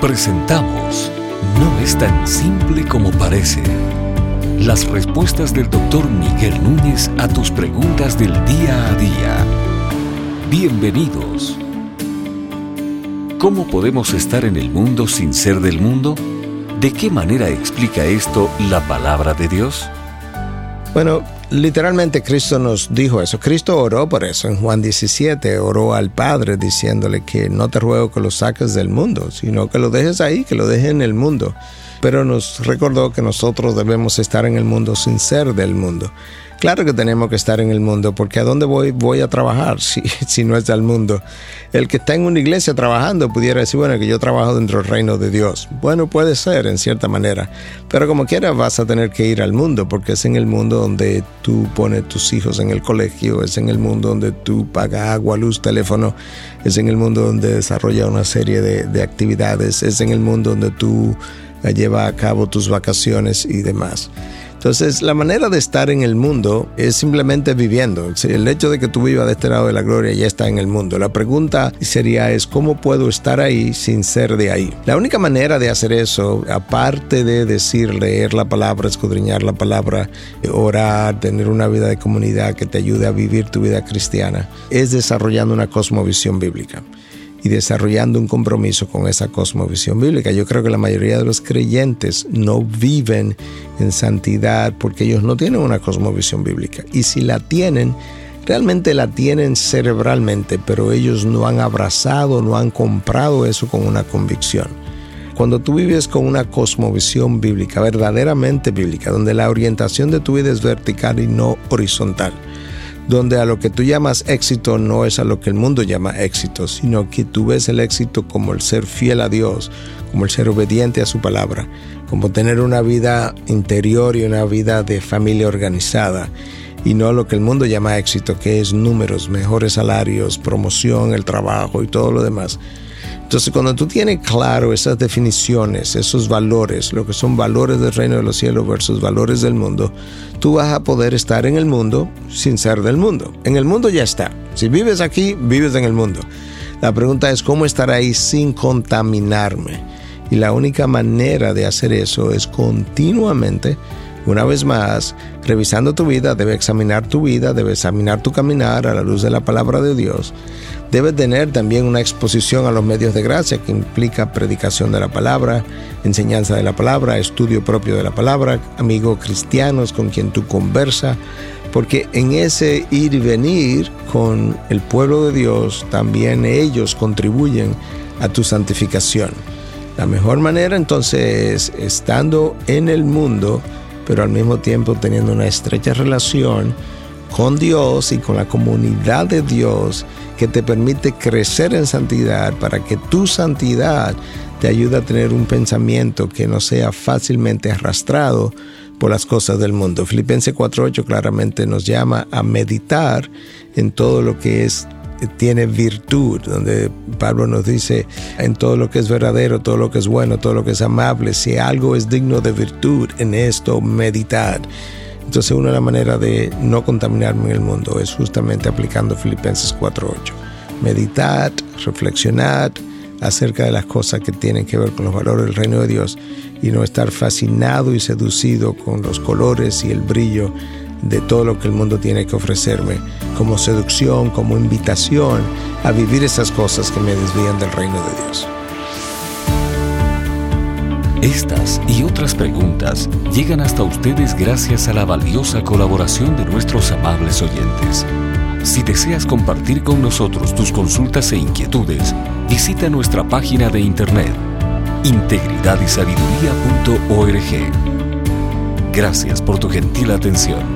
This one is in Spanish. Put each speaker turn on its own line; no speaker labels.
Presentamos No es tan simple como parece. Las respuestas del doctor Miguel Núñez a tus preguntas del día a día. Bienvenidos. ¿Cómo podemos estar en el mundo sin ser del mundo? ¿De qué manera explica esto la palabra de Dios?
Bueno, literalmente Cristo nos dijo eso. Cristo oró por eso. En Juan 17 oró al Padre diciéndole que no te ruego que lo saques del mundo, sino que lo dejes ahí, que lo dejes en el mundo. Pero nos recordó que nosotros debemos estar en el mundo sin ser del mundo. Claro que tenemos que estar en el mundo, porque ¿a dónde voy, voy a trabajar si, si no es del mundo? El que está en una iglesia trabajando pudiera decir, bueno, que yo trabajo dentro del reino de Dios. Bueno, puede ser en cierta manera, pero como quiera vas a tener que ir al mundo, porque es en el mundo donde tú pones tus hijos en el colegio, es en el mundo donde tú pagas agua, luz, teléfono, es en el mundo donde desarrolla una serie de, de actividades, es en el mundo donde tú llevas a cabo tus vacaciones y demás. Entonces, la manera de estar en el mundo es simplemente viviendo. El hecho de que tú vivas de este lado de la gloria ya está en el mundo. La pregunta sería es cómo puedo estar ahí sin ser de ahí. La única manera de hacer eso, aparte de decir, leer la palabra, escudriñar la palabra, orar, tener una vida de comunidad que te ayude a vivir tu vida cristiana, es desarrollando una cosmovisión bíblica y desarrollando un compromiso con esa cosmovisión bíblica. Yo creo que la mayoría de los creyentes no viven en santidad porque ellos no tienen una cosmovisión bíblica. Y si la tienen, realmente la tienen cerebralmente, pero ellos no han abrazado, no han comprado eso con una convicción. Cuando tú vives con una cosmovisión bíblica, verdaderamente bíblica, donde la orientación de tu vida es vertical y no horizontal, donde a lo que tú llamas éxito no es a lo que el mundo llama éxito, sino que tú ves el éxito como el ser fiel a Dios, como el ser obediente a su palabra, como tener una vida interior y una vida de familia organizada, y no lo que el mundo llama éxito, que es números, mejores salarios, promoción, el trabajo y todo lo demás. Entonces, cuando tú tienes claro esas definiciones, esos valores, lo que son valores del reino de los cielos versus valores del mundo, tú vas a poder estar en el mundo sin ser del mundo. En el mundo ya está. Si vives aquí, vives en el mundo. La pregunta es cómo estar ahí sin contaminarme. Y la única manera de hacer eso es continuamente una vez más, revisando tu vida, debe examinar tu vida, debe examinar tu caminar a la luz de la palabra de Dios. Debe tener también una exposición a los medios de gracia que implica predicación de la palabra, enseñanza de la palabra, estudio propio de la palabra, amigos cristianos con quien tú conversa, porque en ese ir y venir con el pueblo de Dios también ellos contribuyen a tu santificación. La mejor manera entonces es estando en el mundo, pero al mismo tiempo teniendo una estrecha relación con Dios y con la comunidad de Dios que te permite crecer en santidad para que tu santidad te ayude a tener un pensamiento que no sea fácilmente arrastrado por las cosas del mundo. Filipenses 4.8 claramente nos llama a meditar en todo lo que es tiene virtud, donde Pablo nos dice en todo lo que es verdadero, todo lo que es bueno, todo lo que es amable, si algo es digno de virtud, en esto meditar. Entonces una de las maneras de no contaminarme en el mundo es justamente aplicando Filipenses 4.8. Meditad, reflexionad acerca de las cosas que tienen que ver con los valores del reino de Dios y no estar fascinado y seducido con los colores y el brillo de todo lo que el mundo tiene que ofrecerme, como seducción, como invitación a vivir esas cosas que me desvían del reino de Dios.
Estas y otras preguntas llegan hasta ustedes gracias a la valiosa colaboración de nuestros amables oyentes. Si deseas compartir con nosotros tus consultas e inquietudes, visita nuestra página de internet integridadysabiduría.org. Gracias por tu gentil atención